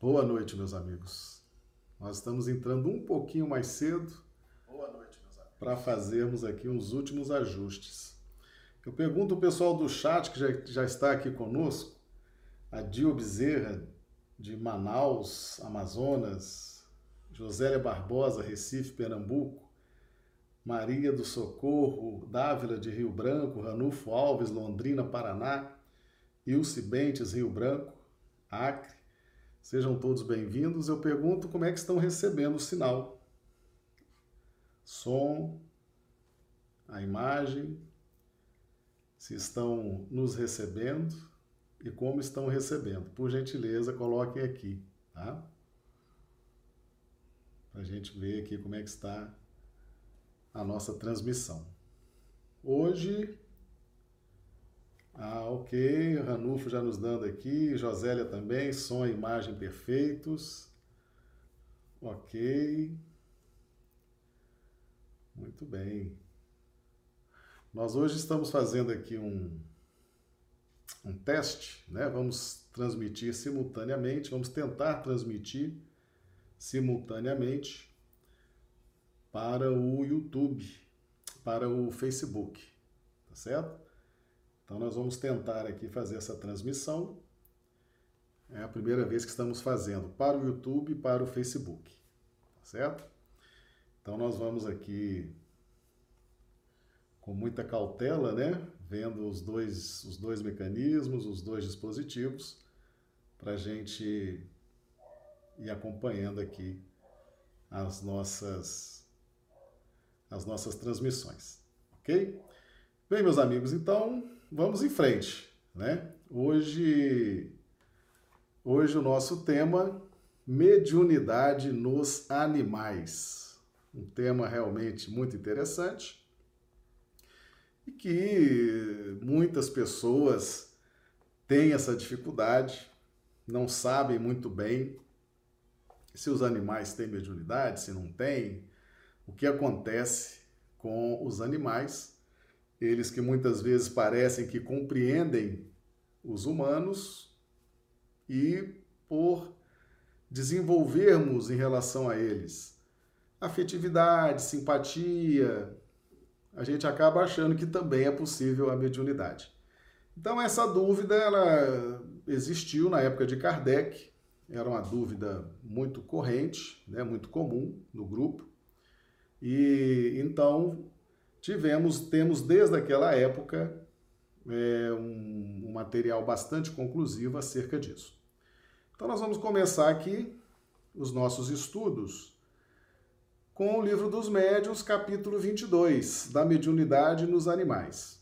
Boa noite, meus amigos. Nós estamos entrando um pouquinho mais cedo. Boa noite, meus amigos. Para fazermos aqui uns últimos ajustes. Eu pergunto ao pessoal do chat que já, já está aqui conosco, a Dio Bezerra, de Manaus, Amazonas, Josélia Barbosa, Recife, Pernambuco, Maria do Socorro, Dávila de Rio Branco, Ranulfo Alves, Londrina, Paraná, Ilse Bentes, Rio Branco, Acre. Sejam todos bem-vindos. Eu pergunto como é que estão recebendo o sinal. Som, a imagem, se estão nos recebendo e como estão recebendo. Por gentileza, coloquem aqui, tá? Para a gente ver aqui como é que está a nossa transmissão. Hoje, ah, ok, Ranulfo já nos dando aqui, Josélia também, som e imagem perfeitos. Ok. Muito bem. Nós hoje estamos fazendo aqui um, um teste, né? Vamos transmitir simultaneamente, vamos tentar transmitir simultaneamente para o YouTube, para o Facebook, tá certo? Então nós vamos tentar aqui fazer essa transmissão. É a primeira vez que estamos fazendo para o YouTube e para o Facebook, tá certo? Então nós vamos aqui com muita cautela, né? Vendo os dois, os dois mecanismos, os dois dispositivos, para a gente ir acompanhando aqui as nossas, as nossas transmissões, ok? Bem, meus amigos, então vamos em frente, né? Hoje, hoje o nosso tema mediunidade nos animais, um tema realmente muito interessante e que muitas pessoas têm essa dificuldade, não sabem muito bem se os animais têm mediunidade, se não têm, o que acontece com os animais, eles que muitas vezes parecem que compreendem os humanos e por desenvolvermos em relação a eles afetividade, simpatia, a gente acaba achando que também é possível a mediunidade. Então essa dúvida ela existiu na época de Kardec, era uma dúvida muito corrente, né, muito comum no grupo. E então tivemos, temos desde aquela época é, um, um material bastante conclusivo acerca disso. Então nós vamos começar aqui os nossos estudos com o livro dos médiuns, capítulo 22, da mediunidade nos animais.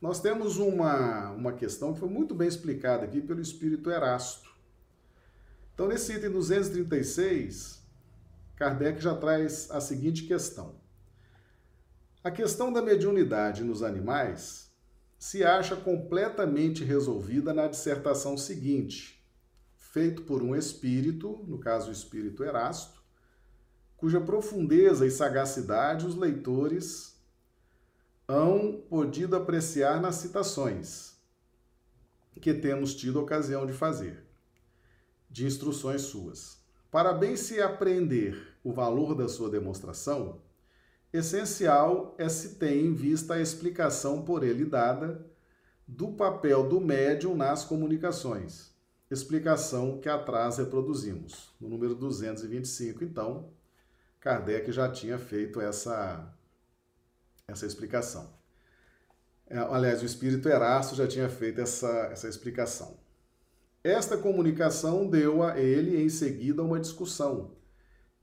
Nós temos uma, uma questão que foi muito bem explicada aqui pelo espírito Erasto. Então, nesse item 236, Kardec já traz a seguinte questão. A questão da mediunidade nos animais se acha completamente resolvida na dissertação seguinte, feito por um espírito, no caso o espírito Erasto, cuja profundeza e sagacidade os leitores hão podido apreciar nas citações que temos tido ocasião de fazer, de instruções suas. Para bem se apreender o valor da sua demonstração, essencial é se ter em vista a explicação por ele dada do papel do médium nas comunicações, explicação que atrás reproduzimos, no número 225, então, Kardec já tinha feito essa, essa explicação. É, aliás, o espírito Erasto já tinha feito essa, essa explicação. Esta comunicação deu a ele em seguida uma discussão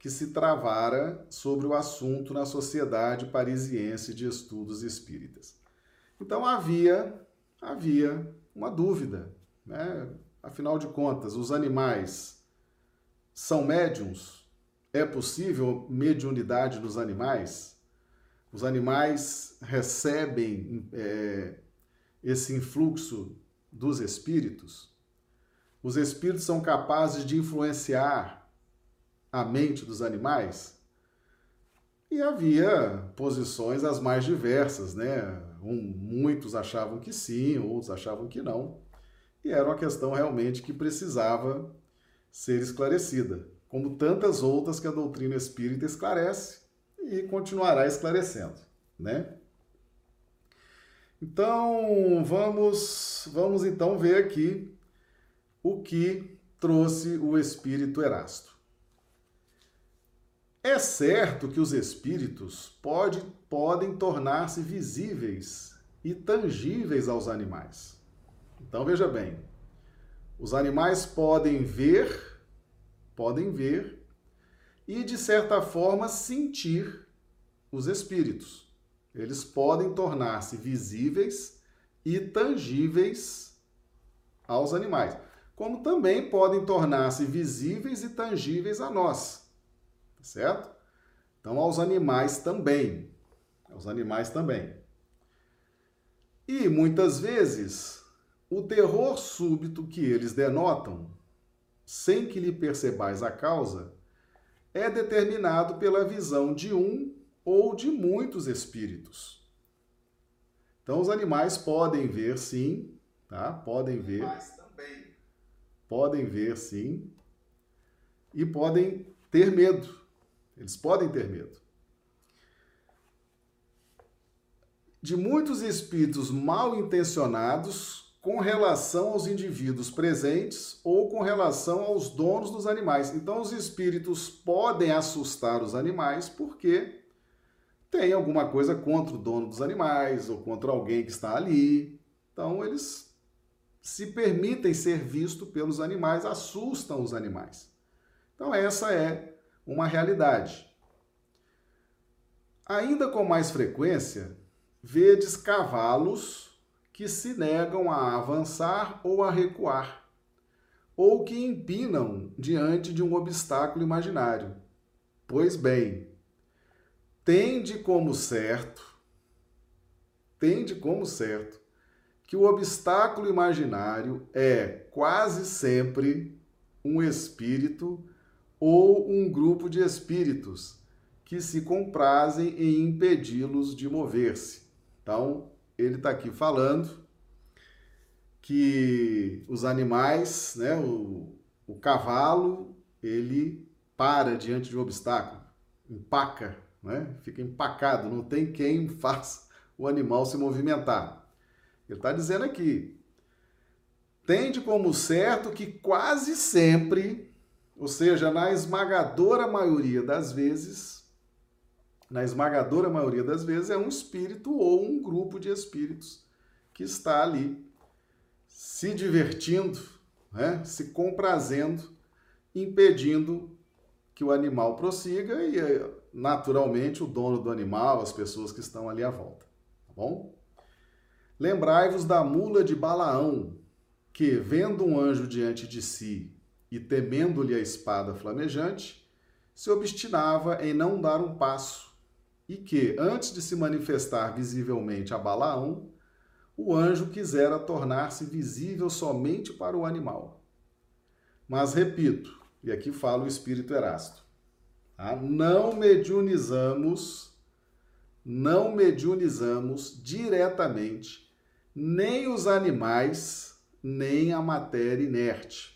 que se travara sobre o assunto na Sociedade Parisiense de Estudos Espíritas. Então havia havia uma dúvida, né? Afinal de contas, os animais são médiums? É possível mediunidade nos animais? Os animais recebem é, esse influxo dos espíritos? Os espíritos são capazes de influenciar a mente dos animais? E havia posições as mais diversas, né? Um, muitos achavam que sim, outros achavam que não. E era uma questão realmente que precisava ser esclarecida, como tantas outras que a doutrina espírita esclarece e continuará esclarecendo, né? Então, vamos vamos então ver aqui o que trouxe o espírito Erasto. É certo que os espíritos pode, podem tornar-se visíveis e tangíveis aos animais. Então veja bem, os animais podem ver, podem ver e de certa forma sentir os espíritos. Eles podem tornar-se visíveis e tangíveis aos animais, como também podem tornar-se visíveis e tangíveis a nós certo? Então, aos animais também. Aos animais também. E muitas vezes, o terror súbito que eles denotam, sem que lhe percebais a causa, é determinado pela visão de um ou de muitos espíritos. Então, os animais podem ver, sim, tá? Podem ver. Podem ver, sim. E podem ter medo. Eles podem ter medo. De muitos espíritos mal intencionados com relação aos indivíduos presentes ou com relação aos donos dos animais. Então, os espíritos podem assustar os animais porque tem alguma coisa contra o dono dos animais ou contra alguém que está ali. Então, eles se permitem ser vistos pelos animais, assustam os animais. Então, essa é uma realidade. Ainda com mais frequência, vedes cavalos que se negam a avançar ou a recuar, ou que empinam diante de um obstáculo imaginário. Pois bem, tende como certo, tende como certo, que o obstáculo imaginário é quase sempre um espírito ou um grupo de espíritos que se comprazem em impedi-los de mover-se. Então, ele está aqui falando que os animais, né, o, o cavalo, ele para diante de um obstáculo, empaca, né? fica empacado, não tem quem faça o animal se movimentar. Ele está dizendo aqui, tende como certo que quase sempre ou seja, na esmagadora maioria das vezes, na esmagadora maioria das vezes, é um espírito ou um grupo de espíritos que está ali se divertindo, né? se comprazendo, impedindo que o animal prossiga e, naturalmente, o dono do animal, as pessoas que estão ali à volta. Tá bom? Lembrai-vos da mula de Balaão, que, vendo um anjo diante de si e temendo-lhe a espada flamejante, se obstinava em não dar um passo, e que, antes de se manifestar visivelmente a Balaão, o anjo quisera tornar-se visível somente para o animal. Mas repito, e aqui fala o espírito Erasto, tá? não mediunizamos, não mediunizamos diretamente nem os animais, nem a matéria inerte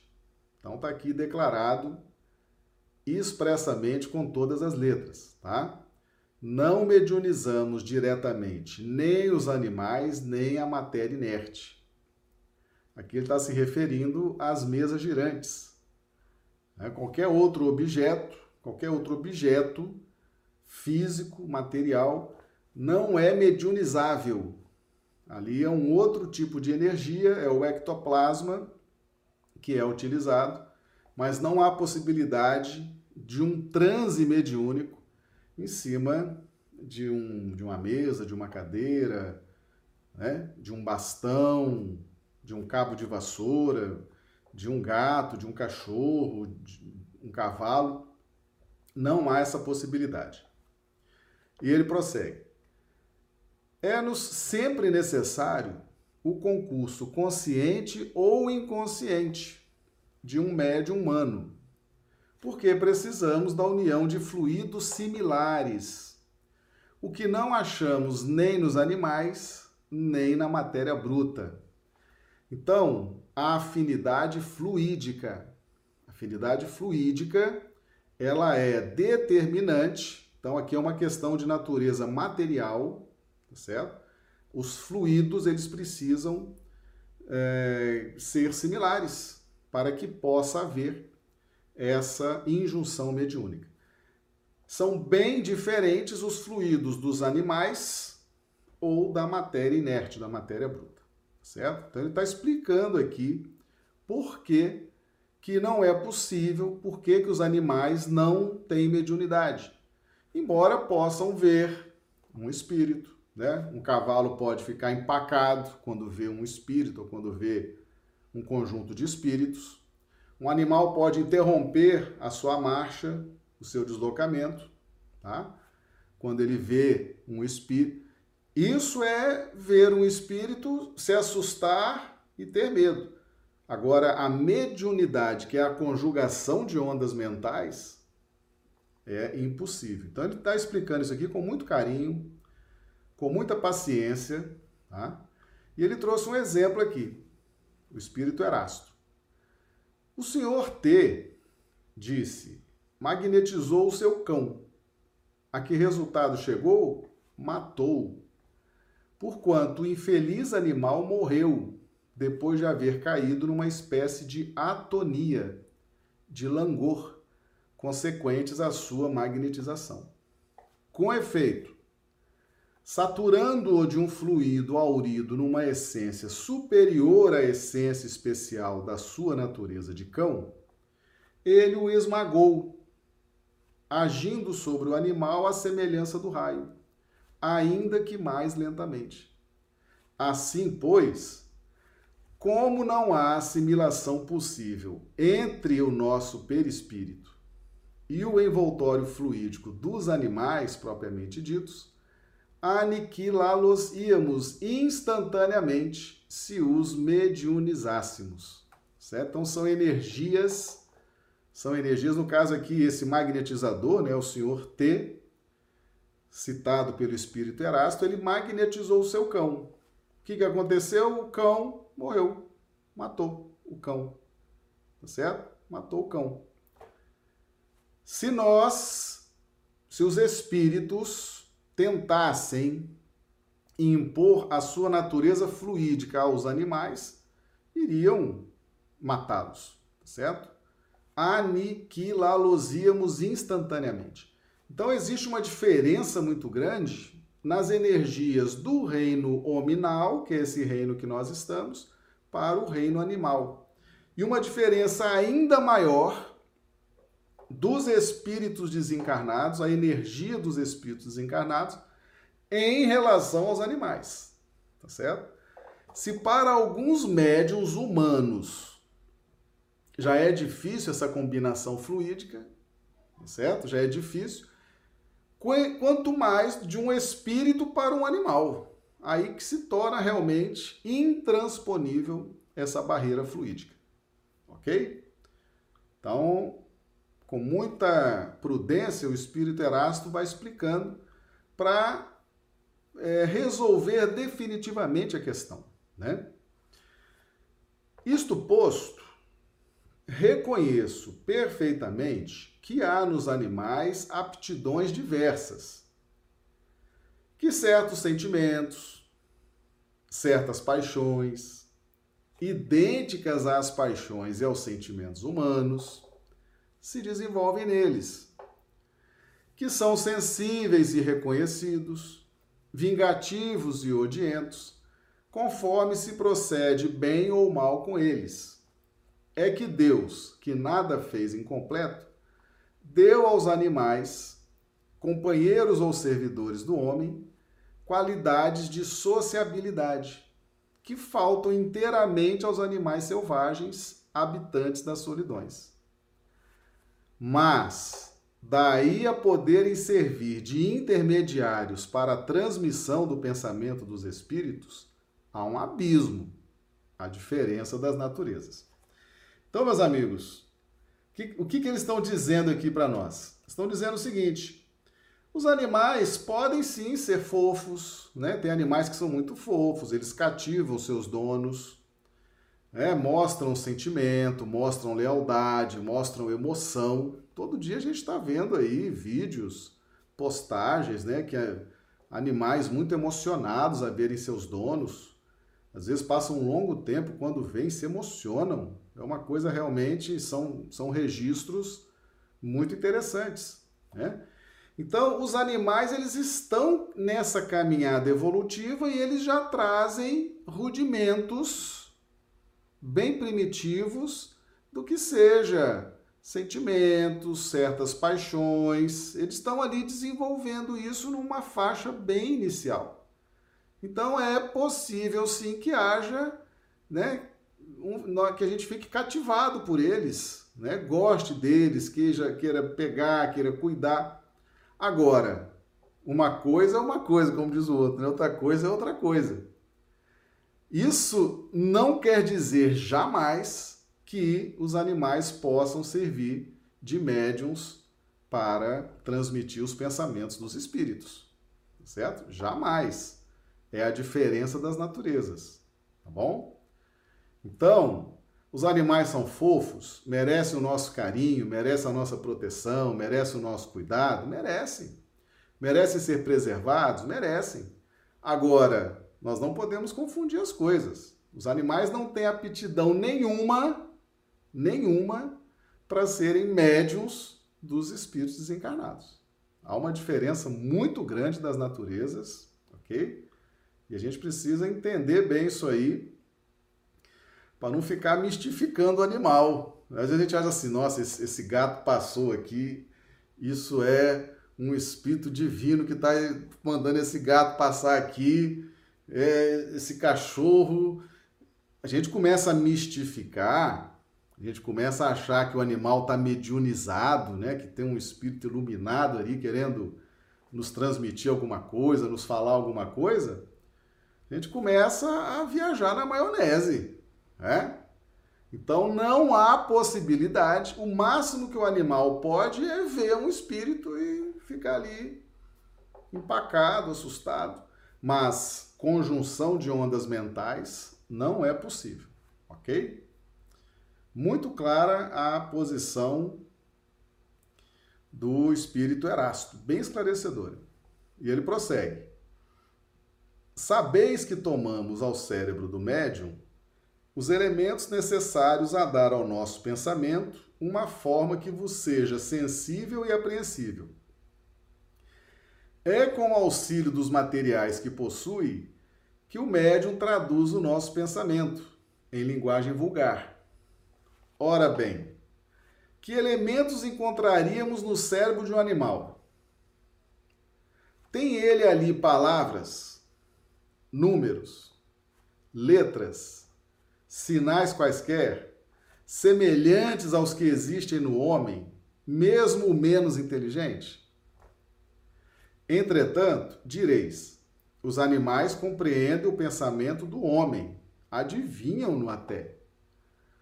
então está aqui declarado expressamente com todas as letras, tá? Não mediunizamos diretamente nem os animais, nem a matéria inerte. Aqui ele está se referindo às mesas girantes. Né? Qualquer outro objeto, qualquer outro objeto físico, material, não é mediunizável. Ali é um outro tipo de energia, é o ectoplasma, que é utilizado, mas não há possibilidade de um transe mediúnico em cima de, um, de uma mesa, de uma cadeira, né? de um bastão, de um cabo de vassoura, de um gato, de um cachorro, de um cavalo. Não há essa possibilidade. E ele prossegue. É-nos sempre necessário o concurso consciente ou inconsciente de um médium humano, porque precisamos da união de fluidos similares, o que não achamos nem nos animais, nem na matéria bruta. Então, a afinidade fluídica, Afinidade fluídica, ela é determinante. Então aqui é uma questão de natureza material, tá certo? Os fluidos eles precisam é, ser similares para que possa haver essa injunção mediúnica. São bem diferentes os fluidos dos animais ou da matéria inerte, da matéria bruta, certo? Então ele está explicando aqui por que, que não é possível, por que, que os animais não têm mediunidade. Embora possam ver um espírito, né? Um cavalo pode ficar empacado quando vê um espírito ou quando vê um conjunto de espíritos. Um animal pode interromper a sua marcha, o seu deslocamento, tá? Quando ele vê um espírito. Isso é ver um espírito se assustar e ter medo. Agora, a mediunidade, que é a conjugação de ondas mentais, é impossível. Então, ele está explicando isso aqui com muito carinho, com muita paciência, tá? E ele trouxe um exemplo aqui, o espírito Erasto. O senhor T disse, magnetizou o seu cão. A que resultado chegou? Matou. Porquanto o infeliz animal morreu depois de haver caído numa espécie de atonia, de langor, consequentes à sua magnetização. Com efeito, saturando-o de um fluido aurido numa essência superior à essência especial da sua natureza de cão, ele o esmagou, agindo sobre o animal à semelhança do raio, ainda que mais lentamente. Assim, pois, como não há assimilação possível entre o nosso perispírito e o envoltório fluídico dos animais propriamente ditos, aniquilá-los íamos instantaneamente se os mediunizássemos. Certo? Então são energias, são energias, no caso aqui, esse magnetizador, né, o senhor T, citado pelo espírito Erasto, ele magnetizou o seu cão. O que, que aconteceu? O cão morreu. Matou o cão. Tá certo? Matou o cão. Se nós, se os espíritos tentassem impor a sua natureza fluídica aos animais, iriam matá-los, tá certo? Aniquilá-los-íamos instantaneamente. Então existe uma diferença muito grande nas energias do reino hominal, que é esse reino que nós estamos, para o reino animal. E uma diferença ainda maior dos espíritos desencarnados, a energia dos espíritos desencarnados, em relação aos animais. Tá certo? Se para alguns médiums humanos já é difícil essa combinação fluídica, tá certo? Já é difícil quanto mais de um espírito para um animal. Aí que se torna realmente intransponível essa barreira fluídica. Ok? Então, com muita prudência, o espírito Erasto vai explicando para é, resolver definitivamente a questão. Né? Isto posto, reconheço perfeitamente que há nos animais aptidões diversas, que certos sentimentos, certas paixões, idênticas às paixões e aos sentimentos humanos, se desenvolvem neles, que são sensíveis e reconhecidos, vingativos e odientos, conforme se procede bem ou mal com eles. É que Deus, que nada fez incompleto, deu aos animais, companheiros ou servidores do homem, qualidades de sociabilidade que faltam inteiramente aos animais selvagens habitantes das solidões. Mas, daí a poderem servir de intermediários para a transmissão do pensamento dos espíritos, há um abismo, a diferença das naturezas. Então, meus amigos, que, o que, que eles estão dizendo aqui para nós? Estão dizendo o seguinte: os animais podem sim ser fofos, né? Tem animais que são muito fofos, eles cativam seus donos. É, mostram sentimento, mostram lealdade, mostram emoção. Todo dia a gente está vendo aí vídeos, postagens, né, que é animais muito emocionados a verem seus donos. Às vezes passam um longo tempo, quando vêm, se emocionam. É uma coisa realmente, são, são registros muito interessantes. Né? Então, os animais eles estão nessa caminhada evolutiva e eles já trazem rudimentos bem primitivos do que seja sentimentos, certas paixões. Eles estão ali desenvolvendo isso numa faixa bem inicial. Então, é possível sim que haja, né, um, que a gente fique cativado por eles, né, goste deles, queira, queira pegar, queira cuidar. Agora, uma coisa é uma coisa, como diz o outro, né? outra coisa é outra coisa. Isso não quer dizer jamais que os animais possam servir de médiums para transmitir os pensamentos dos espíritos, certo? Jamais. É a diferença das naturezas, tá bom? Então, os animais são fofos, merecem o nosso carinho, merecem a nossa proteção, merecem o nosso cuidado? Merecem. Merecem ser preservados? Merecem. Agora, nós não podemos confundir as coisas. Os animais não têm aptidão nenhuma, nenhuma, para serem médiums dos espíritos desencarnados. Há uma diferença muito grande das naturezas, ok? E a gente precisa entender bem isso aí para não ficar mistificando o animal. Às vezes a gente acha assim, nossa, esse, esse gato passou aqui, isso é um espírito divino que está mandando esse gato passar aqui, é, esse cachorro. A gente começa a mistificar, a gente começa a achar que o animal está mediunizado, né? que tem um espírito iluminado ali querendo nos transmitir alguma coisa, nos falar alguma coisa. A gente começa a viajar na maionese. Né? Então não há possibilidade. O máximo que o animal pode é ver um espírito e ficar ali empacado, assustado. Mas conjunção de ondas mentais não é possível, ok? Muito clara a posição do espírito Erasto, bem esclarecedora. E ele prossegue: Sabeis que tomamos ao cérebro do médium os elementos necessários a dar ao nosso pensamento uma forma que vos seja sensível e apreensível. É com o auxílio dos materiais que possui que o médium traduz o nosso pensamento em linguagem vulgar. Ora bem, que elementos encontraríamos no cérebro de um animal? Tem ele ali palavras, números, letras, sinais quaisquer, semelhantes aos que existem no homem, mesmo o menos inteligente? Entretanto, direis: os animais compreendem o pensamento do homem, adivinham-no até.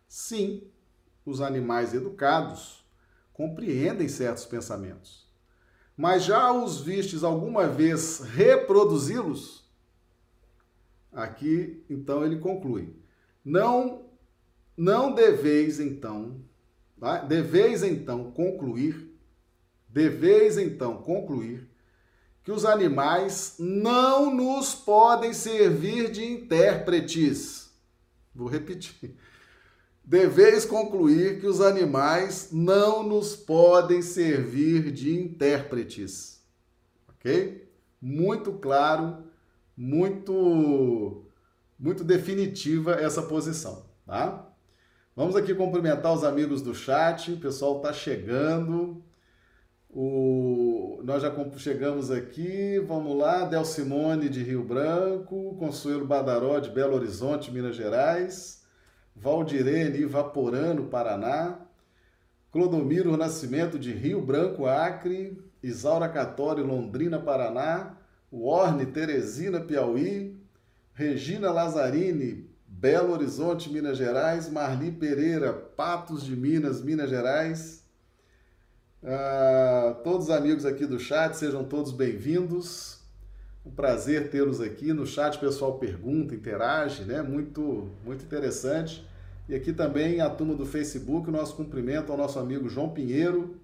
Sim, os animais educados compreendem certos pensamentos. Mas já os vistes alguma vez reproduzi-los? Aqui, então, ele conclui: não, não deveis então, tá? deveis então concluir, deveis então concluir que os animais não nos podem servir de intérpretes. Vou repetir. Deveis concluir que os animais não nos podem servir de intérpretes. Ok? Muito claro, muito muito definitiva essa posição, tá? Vamos aqui cumprimentar os amigos do chat, o pessoal está chegando. O... Nós já chegamos aqui, vamos lá, Del Simone de Rio Branco, Consuelo Badaró de Belo Horizonte, Minas Gerais, Valdirene Vaporano, Paraná, Clodomiro Nascimento de Rio Branco, Acre, Isaura Catório, Londrina, Paraná, Warne Teresina, Piauí, Regina Lazzarini, Belo Horizonte, Minas Gerais, Marli Pereira, Patos de Minas, Minas Gerais. Ah, todos os amigos aqui do chat, sejam todos bem-vindos. Um prazer tê-los aqui. No chat o pessoal pergunta, interage, né? Muito, muito interessante. E aqui também a turma do Facebook, nosso cumprimento ao nosso amigo João Pinheiro.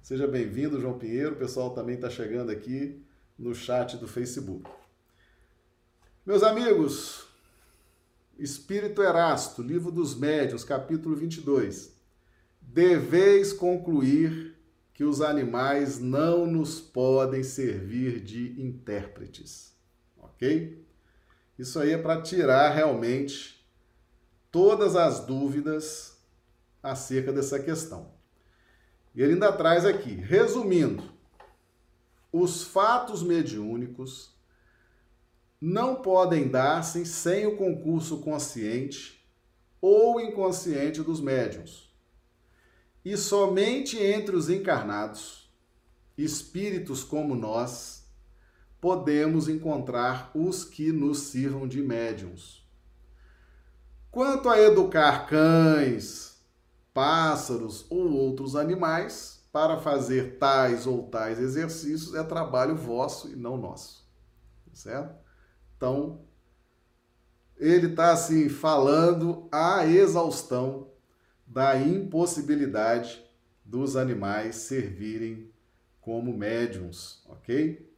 Seja bem-vindo, João Pinheiro. O pessoal também está chegando aqui no chat do Facebook. Meus amigos, Espírito Erasto, Livro dos Médiuns, capítulo 22. Deveis concluir que os animais não nos podem servir de intérpretes. Ok? Isso aí é para tirar realmente todas as dúvidas acerca dessa questão. E ele ainda traz aqui, resumindo, os fatos mediúnicos não podem dar-se sem o concurso consciente ou inconsciente dos médiums. E somente entre os encarnados, espíritos como nós, podemos encontrar os que nos sirvam de médiums. Quanto a educar cães, pássaros ou outros animais para fazer tais ou tais exercícios, é trabalho vosso e não nosso. Certo? Então, ele está assim falando a exaustão da impossibilidade dos animais servirem como médiums, ok?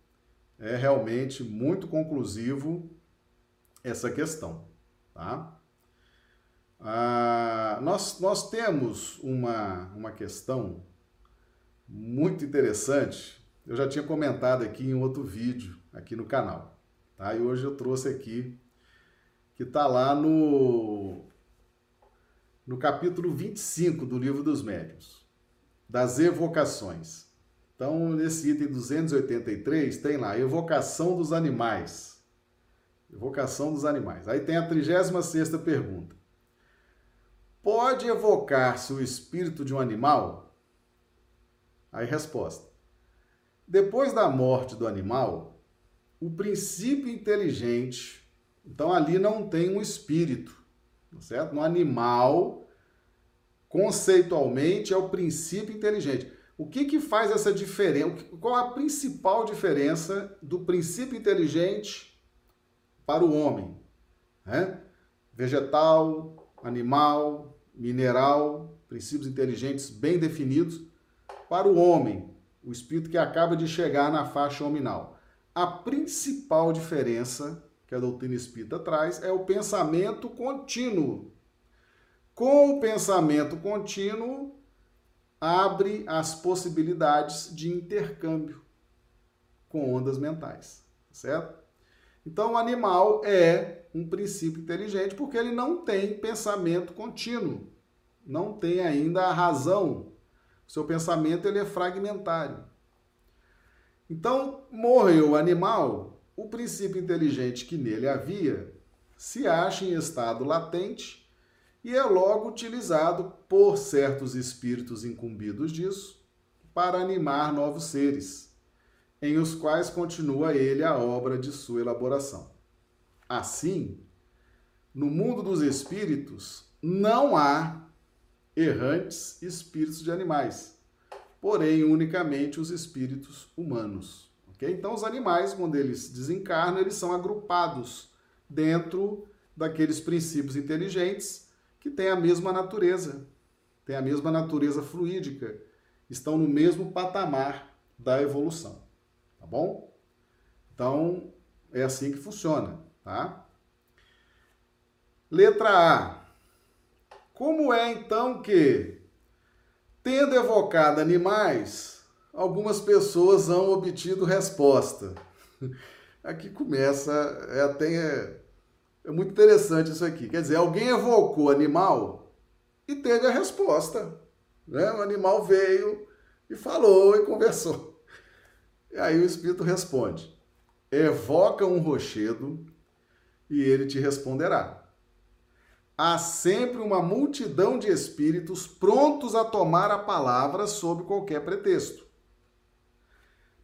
É realmente muito conclusivo essa questão, tá? Ah, nós, nós temos uma, uma questão muito interessante, eu já tinha comentado aqui em outro vídeo aqui no canal. Tá? E hoje eu trouxe aqui, que está lá no, no capítulo 25 do Livro dos Médiuns, das evocações. Então, nesse item 283, tem lá, evocação dos animais. Evocação dos animais. Aí tem a 36 pergunta. Pode evocar-se o espírito de um animal? Aí resposta. Depois da morte do animal, o princípio inteligente. Então ali não tem um espírito, certo? No animal, conceitualmente, é o princípio inteligente. O que, que faz essa diferença? Qual a principal diferença do princípio inteligente para o homem? É? Vegetal, animal, mineral, princípios inteligentes bem definidos. Para o homem, o espírito que acaba de chegar na faixa hominal a principal diferença que a doutrina espírita traz é o pensamento contínuo. Com o pensamento contínuo, abre as possibilidades de intercâmbio com ondas mentais, certo? Então, o animal é um princípio inteligente porque ele não tem pensamento contínuo, não tem ainda a razão. O seu pensamento ele é fragmentário. Então, morreu o animal, o princípio inteligente que nele havia se acha em estado latente e é logo utilizado por certos espíritos incumbidos disso para animar novos seres, em os quais continua ele a obra de sua elaboração. Assim, no mundo dos espíritos não há errantes espíritos de animais porém unicamente os espíritos humanos. Okay? Então, os animais, quando eles desencarnam, eles são agrupados dentro daqueles princípios inteligentes que têm a mesma natureza, têm a mesma natureza fluídica, estão no mesmo patamar da evolução. Tá bom? Então, é assim que funciona, tá? Letra A. Como é então que Tendo evocado animais, algumas pessoas hão obtido resposta. Aqui começa, é até é, é muito interessante isso aqui. Quer dizer, alguém evocou animal e teve a resposta. Né? O animal veio e falou e conversou. E aí o espírito responde: evoca um rochedo e ele te responderá há sempre uma multidão de espíritos prontos a tomar a palavra sob qualquer pretexto.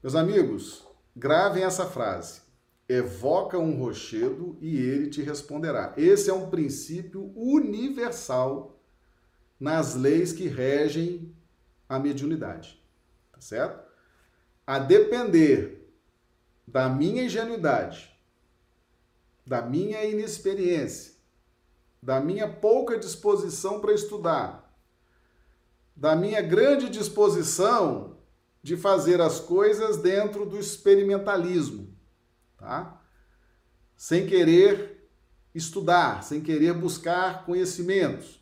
Meus amigos, gravem essa frase. Evoca um rochedo e ele te responderá. Esse é um princípio universal nas leis que regem a mediunidade. Tá certo? A depender da minha ingenuidade, da minha inexperiência, da minha pouca disposição para estudar, da minha grande disposição de fazer as coisas dentro do experimentalismo, tá? Sem querer estudar, sem querer buscar conhecimentos.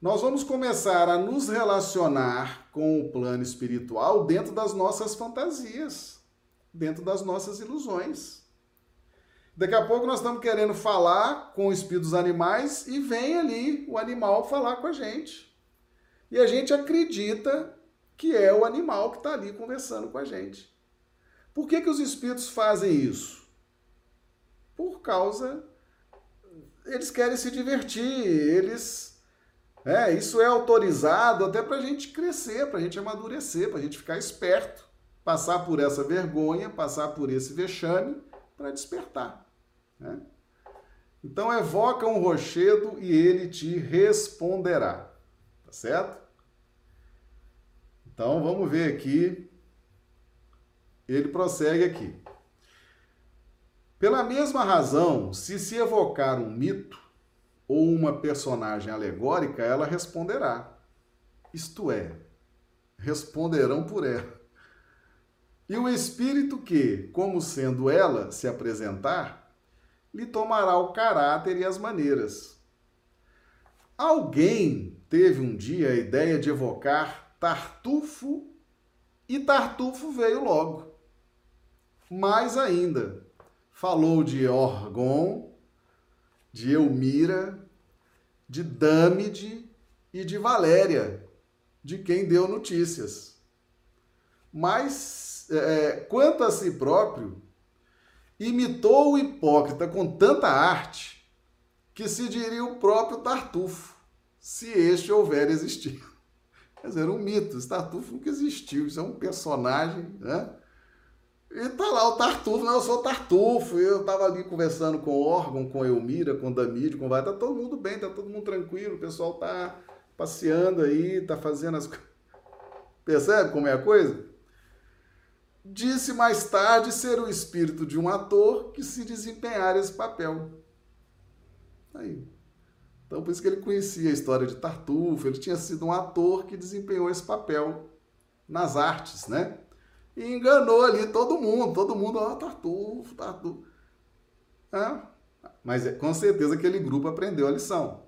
Nós vamos começar a nos relacionar com o plano espiritual dentro das nossas fantasias, dentro das nossas ilusões. Daqui a pouco nós estamos querendo falar com o espírito dos animais e vem ali o animal falar com a gente. E a gente acredita que é o animal que está ali conversando com a gente. Por que, que os espíritos fazem isso? Por causa. Eles querem se divertir, eles. É, isso é autorizado até para a gente crescer, para a gente amadurecer, para a gente ficar esperto, passar por essa vergonha, passar por esse vexame para despertar. Né? Então evoca um rochedo e ele te responderá. Tá certo? Então vamos ver aqui. Ele prossegue aqui. Pela mesma razão, se se evocar um mito ou uma personagem alegórica, ela responderá. Isto é, responderão por ela. E o espírito que, como sendo ela, se apresentar, lhe tomará o caráter e as maneiras. Alguém teve um dia a ideia de evocar Tartufo e Tartufo veio logo. Mais ainda, falou de Orgon, de Elmira, de Dâmide e de Valéria, de quem deu notícias. Mas, é, quanto a si próprio, imitou o hipócrita com tanta arte que se diria o próprio Tartufo, se este houver existido. Quer dizer, um mito, esse Tartufo nunca existiu, isso é um personagem, né? E tá lá o Tartufo, não, eu sou Tartufo, eu tava ali conversando com o órgão, com Elmira, com Damide, com vai, tá todo mundo bem, tá todo mundo tranquilo, o pessoal tá passeando aí, tá fazendo as coisas. Percebe como é a coisa? disse mais tarde ser o espírito de um ator que se desempenhar esse papel. Aí. Então, por isso que ele conhecia a história de Tartufo, ele tinha sido um ator que desempenhou esse papel nas artes, né? E enganou ali todo mundo, todo mundo, ó, oh, Tartufo, Tartufo. É, mas com certeza aquele grupo aprendeu a lição.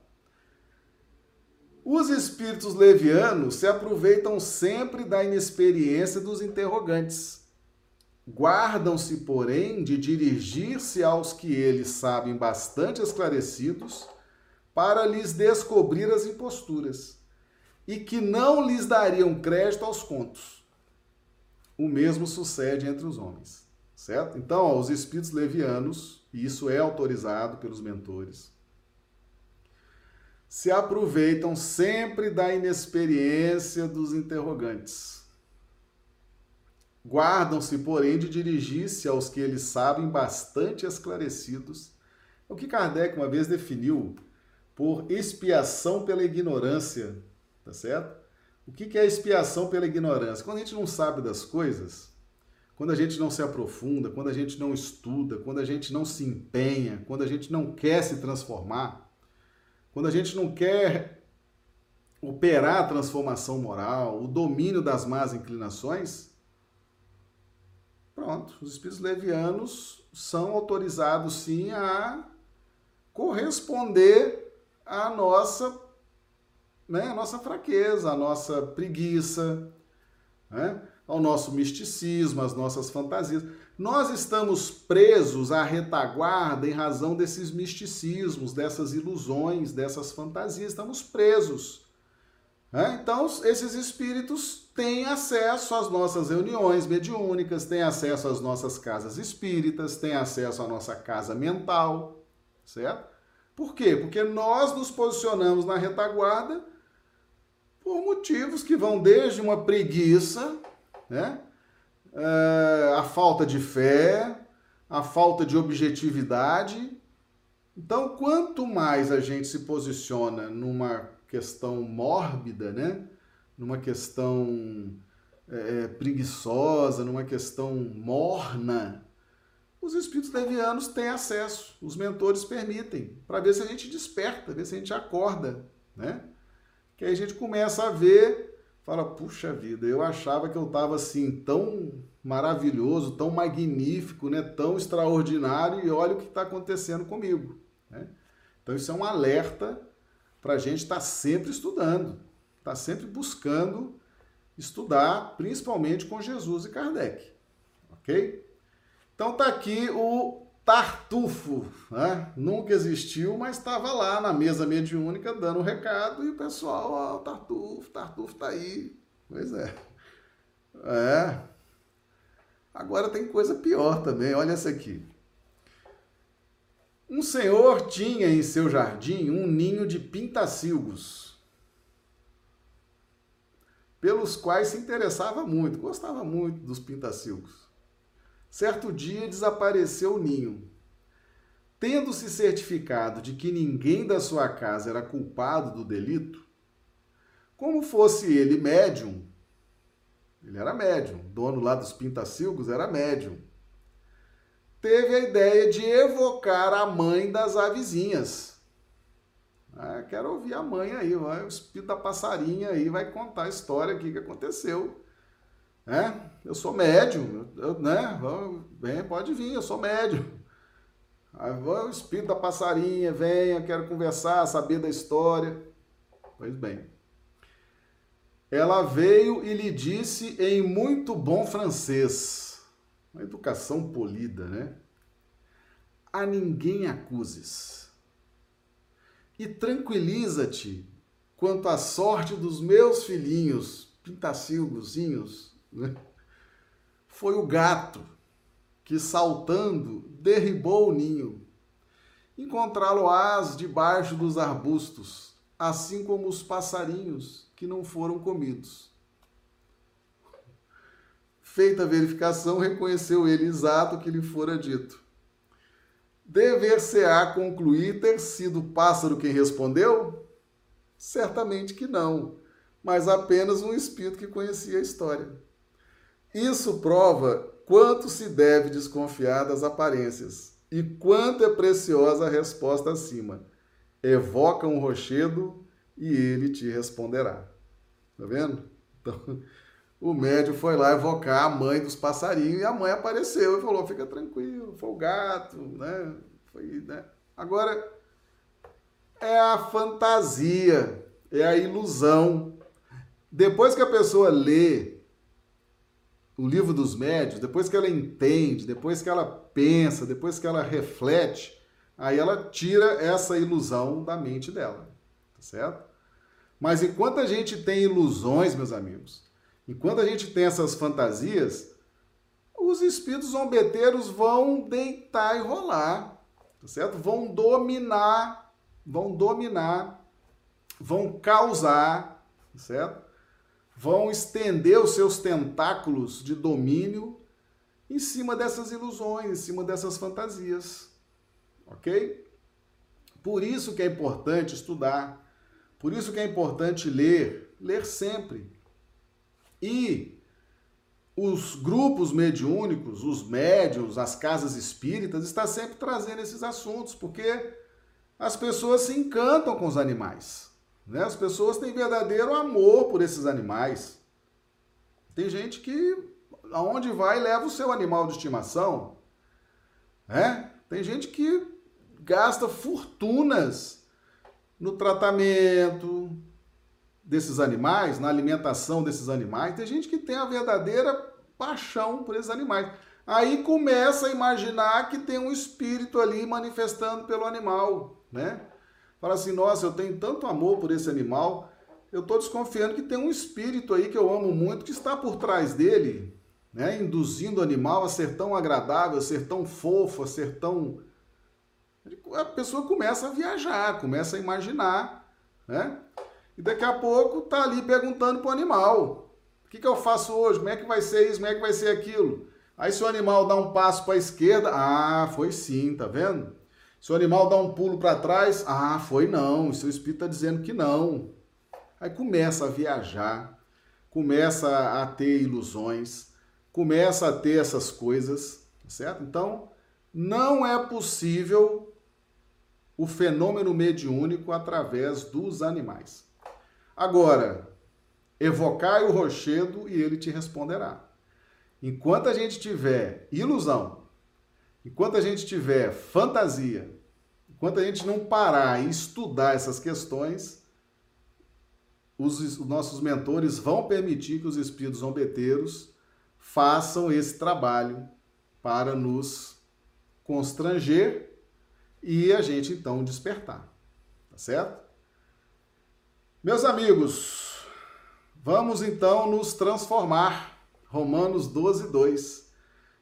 Os espíritos levianos se aproveitam sempre da inexperiência dos interrogantes Guardam-se, porém, de dirigir-se aos que eles sabem bastante esclarecidos, para lhes descobrir as imposturas, e que não lhes dariam crédito aos contos. O mesmo sucede entre os homens, certo? Então, ó, os espíritos levianos, e isso é autorizado pelos mentores, se aproveitam sempre da inexperiência dos interrogantes Guardam-se, porém, de dirigir-se aos que eles sabem bastante esclarecidos. O que Kardec uma vez definiu por expiação pela ignorância, tá certo? O que é expiação pela ignorância? Quando a gente não sabe das coisas, quando a gente não se aprofunda, quando a gente não estuda, quando a gente não se empenha, quando a gente não quer se transformar, quando a gente não quer operar a transformação moral, o domínio das más inclinações, Pronto, os espíritos levianos são autorizados sim a corresponder à nossa, né, à nossa fraqueza, à nossa preguiça, né, ao nosso misticismo, às nossas fantasias. Nós estamos presos à retaguarda em razão desses misticismos, dessas ilusões, dessas fantasias. Estamos presos. Né? Então, esses espíritos têm acesso às nossas reuniões mediúnicas, têm acesso às nossas casas espíritas, têm acesso à nossa casa mental, certo? Por quê? Porque nós nos posicionamos na retaguarda por motivos que vão desde uma preguiça, né? É, a falta de fé, a falta de objetividade. Então, quanto mais a gente se posiciona numa questão mórbida, né? numa questão é, preguiçosa, numa questão morna, os espíritos levianos têm acesso, os mentores permitem, para ver se a gente desperta, ver se a gente acorda, né? Que aí a gente começa a ver, fala, puxa vida, eu achava que eu estava assim tão maravilhoso, tão magnífico, né? Tão extraordinário e olha o que está acontecendo comigo, né? Então isso é um alerta para a gente estar tá sempre estudando, estar tá sempre buscando estudar, principalmente com Jesus e Kardec, ok? Então tá aqui o Tartufo, né? Nunca existiu, mas estava lá na mesa mediúnica dando um recado e o pessoal, ó, oh, Tartufo, Tartufo tá aí. Pois é. É. Agora tem coisa pior também, olha essa aqui. Um senhor tinha em seu jardim um ninho de pintacilgos, pelos quais se interessava muito, gostava muito dos pintacilgos. Certo dia desapareceu o ninho. Tendo-se certificado de que ninguém da sua casa era culpado do delito, como fosse ele médium, ele era médium, dono lá dos pintacilgos era médium, teve a ideia de evocar a mãe das avezinhas. Ah, quero ouvir a mãe aí, o espírito da passarinha aí vai contar a história aqui que aconteceu né? Eu sou médium, eu, né? Vem, pode vir, eu sou médium. Aí o espírito da passarinha, venha, quero conversar, saber da história. Pois bem. Ela veio e lhe disse em muito bom francês, uma educação polida, né? A ninguém acuses. E tranquiliza-te quanto à sorte dos meus filhinhos, pintacilgozinhos, né? Foi o gato que, saltando, derribou o ninho. Encontrá-lo-ás debaixo dos arbustos, assim como os passarinhos que não foram comidos. Feita a verificação, reconheceu ele exato o que lhe fora dito. Dever-se-á concluir ter sido o pássaro quem respondeu? Certamente que não, mas apenas um espírito que conhecia a história. Isso prova quanto se deve desconfiar das aparências e quanto é preciosa a resposta acima. Evoca um rochedo e ele te responderá. Tá vendo? Então, o médium foi lá evocar a mãe dos passarinhos e a mãe apareceu e falou: fica tranquilo, foi o gato, né? Foi, né? Agora, é a fantasia, é a ilusão. Depois que a pessoa lê o livro dos médios, depois que ela entende, depois que ela pensa, depois que ela reflete, aí ela tira essa ilusão da mente dela, tá certo? Mas enquanto a gente tem ilusões, meus amigos, enquanto a gente tem essas fantasias, os espíritos zombeteiros vão deitar e rolar, tá certo? Vão dominar, vão dominar, vão causar, tá certo? Vão estender os seus tentáculos de domínio em cima dessas ilusões, em cima dessas fantasias. Ok? Por isso que é importante estudar, por isso que é importante ler, ler sempre. E os grupos mediúnicos, os médios, as casas espíritas, está sempre trazendo esses assuntos, porque as pessoas se encantam com os animais. Né? As pessoas têm verdadeiro amor por esses animais. Tem gente que, aonde vai, leva o seu animal de estimação. Né? Tem gente que gasta fortunas no tratamento desses animais, na alimentação desses animais. Tem gente que tem a verdadeira paixão por esses animais. Aí começa a imaginar que tem um espírito ali manifestando pelo animal, né? Fala assim: nossa, eu tenho tanto amor por esse animal, eu estou desconfiando que tem um espírito aí que eu amo muito que está por trás dele, né, induzindo o animal a ser tão agradável, a ser tão fofo, a ser tão. A pessoa começa a viajar, começa a imaginar, né? E daqui a pouco tá ali perguntando para o animal: o que, que eu faço hoje? Como é que vai ser isso? Como é que vai ser aquilo? Aí se o animal dá um passo para a esquerda, ah, foi sim, tá vendo? Se o animal dá um pulo para trás, ah, foi não, o seu espírito está dizendo que não. Aí começa a viajar, começa a ter ilusões, começa a ter essas coisas, certo? Então, Não é possível o fenômeno mediúnico através dos animais. Agora, evocai o rochedo e ele te responderá. Enquanto a gente tiver ilusão, enquanto a gente tiver fantasia, enquanto a gente não parar e estudar essas questões, os, os nossos mentores vão permitir que os espíritos zombeteiros façam esse trabalho para nos constranger e a gente então despertar. Tá certo? Meus amigos, vamos então nos transformar. Romanos 12, 2.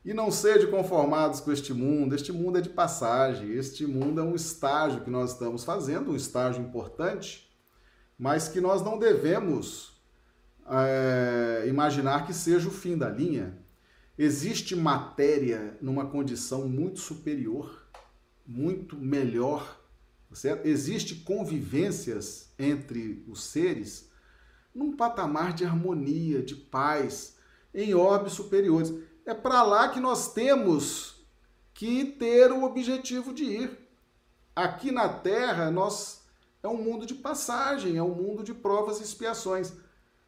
E não sede conformados com este mundo, este mundo é de passagem, este mundo é um estágio que nós estamos fazendo, um estágio importante, mas que nós não devemos é, imaginar que seja o fim da linha. Existe matéria numa condição muito superior, muito melhor, certo? Existe convivências entre os seres num patamar de harmonia, de paz, em orbes superiores. É para lá que nós temos que ter o objetivo de ir. Aqui na Terra, nós é um mundo de passagem, é um mundo de provas e expiações.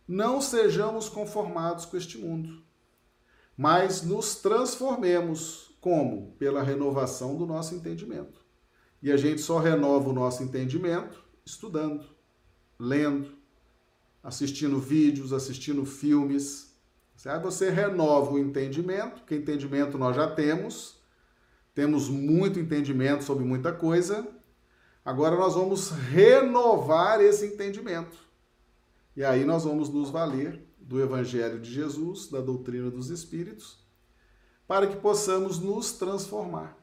Não sejamos conformados com este mundo, mas nos transformemos como? Pela renovação do nosso entendimento. E a gente só renova o nosso entendimento estudando, lendo, assistindo vídeos, assistindo filmes, Aí você renova o entendimento, que entendimento nós já temos, temos muito entendimento sobre muita coisa. Agora nós vamos renovar esse entendimento. E aí nós vamos nos valer do Evangelho de Jesus, da doutrina dos Espíritos, para que possamos nos transformar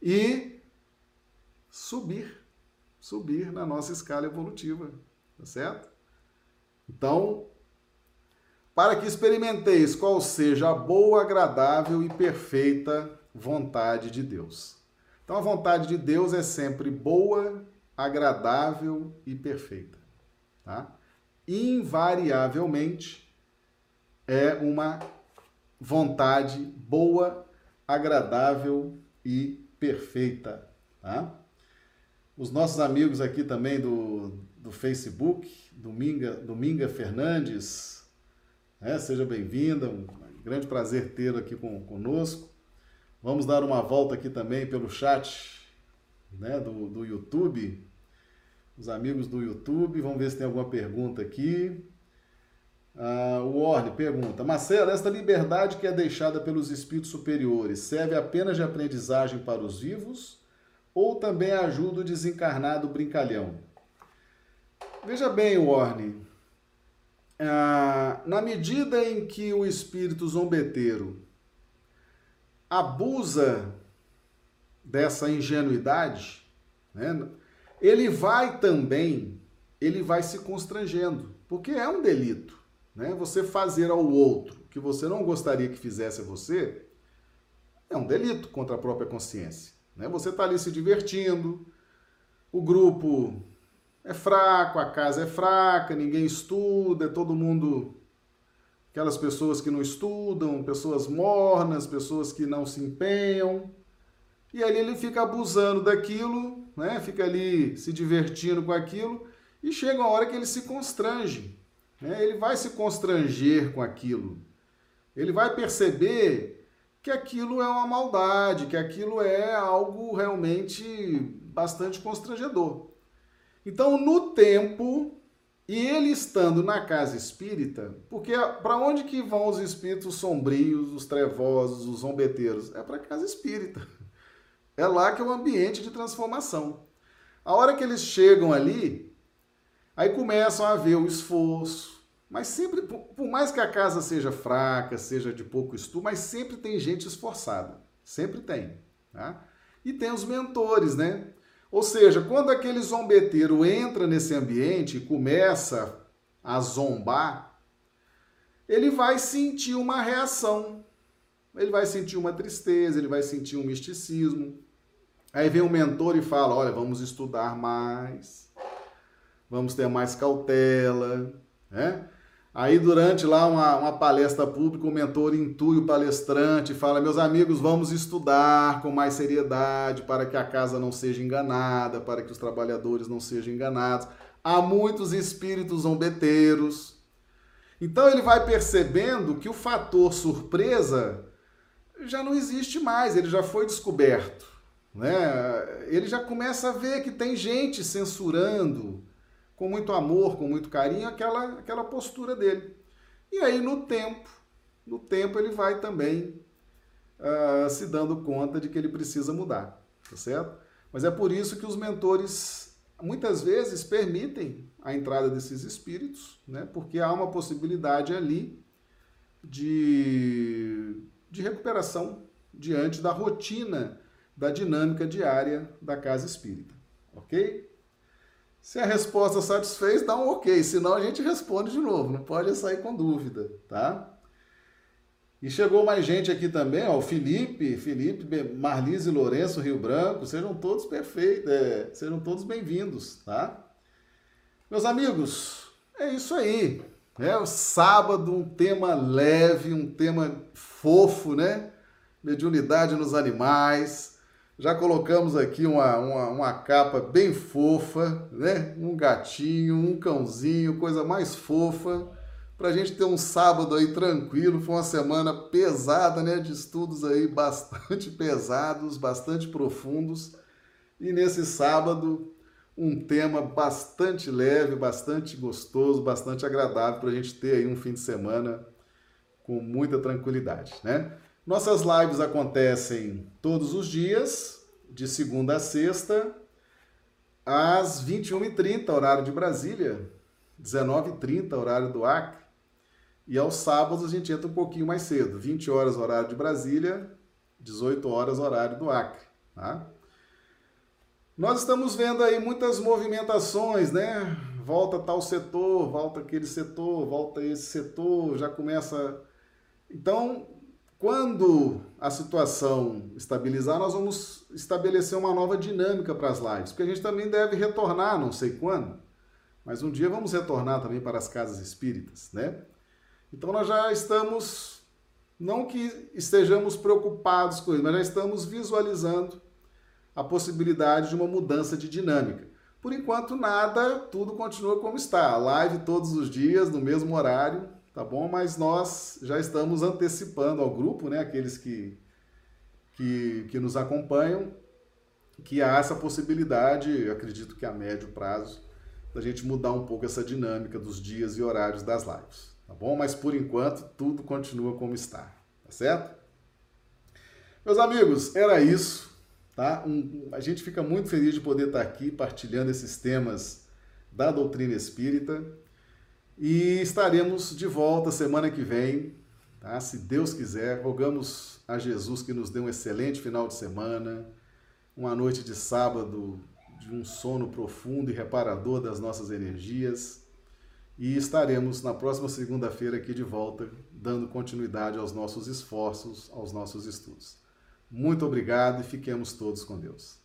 e subir, subir na nossa escala evolutiva, tá certo? Então, para que experimenteis qual seja a boa, agradável e perfeita vontade de Deus. Então, a vontade de Deus é sempre boa, agradável e perfeita. Tá? Invariavelmente é uma vontade boa, agradável e perfeita. Tá? Os nossos amigos aqui também do, do Facebook, Dominga, Dominga Fernandes, né? Seja bem-vinda, um grande prazer tê-lo aqui com, conosco. Vamos dar uma volta aqui também pelo chat né, do, do YouTube. Os amigos do YouTube, vamos ver se tem alguma pergunta aqui. Ah, o Orne pergunta: Marcelo, esta liberdade que é deixada pelos espíritos superiores serve apenas de aprendizagem para os vivos ou também ajuda o desencarnado brincalhão? Veja bem, Warne, ah, na medida em que o espírito zombeteiro abusa dessa ingenuidade, né, ele vai também, ele vai se constrangendo, porque é um delito, né? Você fazer ao outro que você não gostaria que fizesse a você é um delito contra a própria consciência, né? Você está ali se divertindo, o grupo é fraco, a casa é fraca, ninguém estuda, é todo mundo. Aquelas pessoas que não estudam, pessoas mornas, pessoas que não se empenham. E ali ele fica abusando daquilo, né? fica ali se divertindo com aquilo, e chega uma hora que ele se constrange. Né? Ele vai se constranger com aquilo. Ele vai perceber que aquilo é uma maldade, que aquilo é algo realmente bastante constrangedor. Então, no tempo, e ele estando na casa espírita, porque para onde que vão os espíritos sombrios, os trevosos, os zombeteiros? É para a casa espírita. É lá que é o ambiente de transformação. A hora que eles chegam ali, aí começam a ver o esforço. Mas sempre, por mais que a casa seja fraca, seja de pouco estudo, mas sempre tem gente esforçada. Sempre tem. Tá? E tem os mentores, né? Ou seja, quando aquele zombeteiro entra nesse ambiente e começa a zombar, ele vai sentir uma reação. Ele vai sentir uma tristeza, ele vai sentir um misticismo. Aí vem o mentor e fala: Olha, vamos estudar mais, vamos ter mais cautela. Né? Aí, durante lá uma, uma palestra pública, o mentor intui o palestrante e fala: Meus amigos, vamos estudar com mais seriedade para que a casa não seja enganada, para que os trabalhadores não sejam enganados. Há muitos espíritos zombeteiros. Então, ele vai percebendo que o fator surpresa já não existe mais, ele já foi descoberto. Né? Ele já começa a ver que tem gente censurando com muito amor, com muito carinho, aquela, aquela postura dele. E aí, no tempo, no tempo, ele vai também uh, se dando conta de que ele precisa mudar, tá certo? Mas é por isso que os mentores muitas vezes permitem a entrada desses espíritos, né? Porque há uma possibilidade ali de, de recuperação diante da rotina, da dinâmica diária da casa espírita, ok? Se a resposta satisfez, dá um ok, senão a gente responde de novo, não pode sair com dúvida, tá? E chegou mais gente aqui também, ó, o Felipe, Felipe, Marlise Lourenço, Rio Branco, sejam todos perfeitos, é, sejam todos bem-vindos, tá? Meus amigos, é isso aí. É o sábado, um tema leve, um tema fofo, né? Mediunidade nos animais, já colocamos aqui uma, uma, uma, capa bem fofa, né? Um gatinho, um cãozinho, coisa mais fofa, para a gente ter um sábado aí tranquilo. Foi uma semana pesada, né? De estudos aí bastante pesados, bastante profundos. E nesse sábado, um tema bastante leve, bastante gostoso, bastante agradável para a gente ter aí um fim de semana com muita tranquilidade, né? Nossas lives acontecem todos os dias, de segunda a sexta, às 21h30, horário de Brasília, 19h30, horário do Acre. E aos sábados a gente entra um pouquinho mais cedo, 20 horas, horário de Brasília, 18 horas, horário do Acre. Tá? Nós estamos vendo aí muitas movimentações, né? Volta tal setor, volta aquele setor, volta esse setor, já começa. Então, quando a situação estabilizar, nós vamos estabelecer uma nova dinâmica para as lives, porque a gente também deve retornar, não sei quando, mas um dia vamos retornar também para as casas espíritas, né? Então nós já estamos, não que estejamos preocupados com isso, mas já estamos visualizando a possibilidade de uma mudança de dinâmica. Por enquanto, nada, tudo continua como está. Live todos os dias, no mesmo horário, tá bom? Mas nós já estamos antecipando ao grupo, né, aqueles que, que, que nos acompanham, que há essa possibilidade, acredito que a médio prazo, da gente mudar um pouco essa dinâmica dos dias e horários das lives, tá bom? Mas por enquanto tudo continua como está, tá certo? Meus amigos, era isso, tá? Um, a gente fica muito feliz de poder estar aqui partilhando esses temas da doutrina espírita. E estaremos de volta semana que vem, tá? Se Deus quiser, rogamos a Jesus que nos dê um excelente final de semana, uma noite de sábado de um sono profundo e reparador das nossas energias. E estaremos na próxima segunda-feira aqui de volta, dando continuidade aos nossos esforços, aos nossos estudos. Muito obrigado e fiquemos todos com Deus.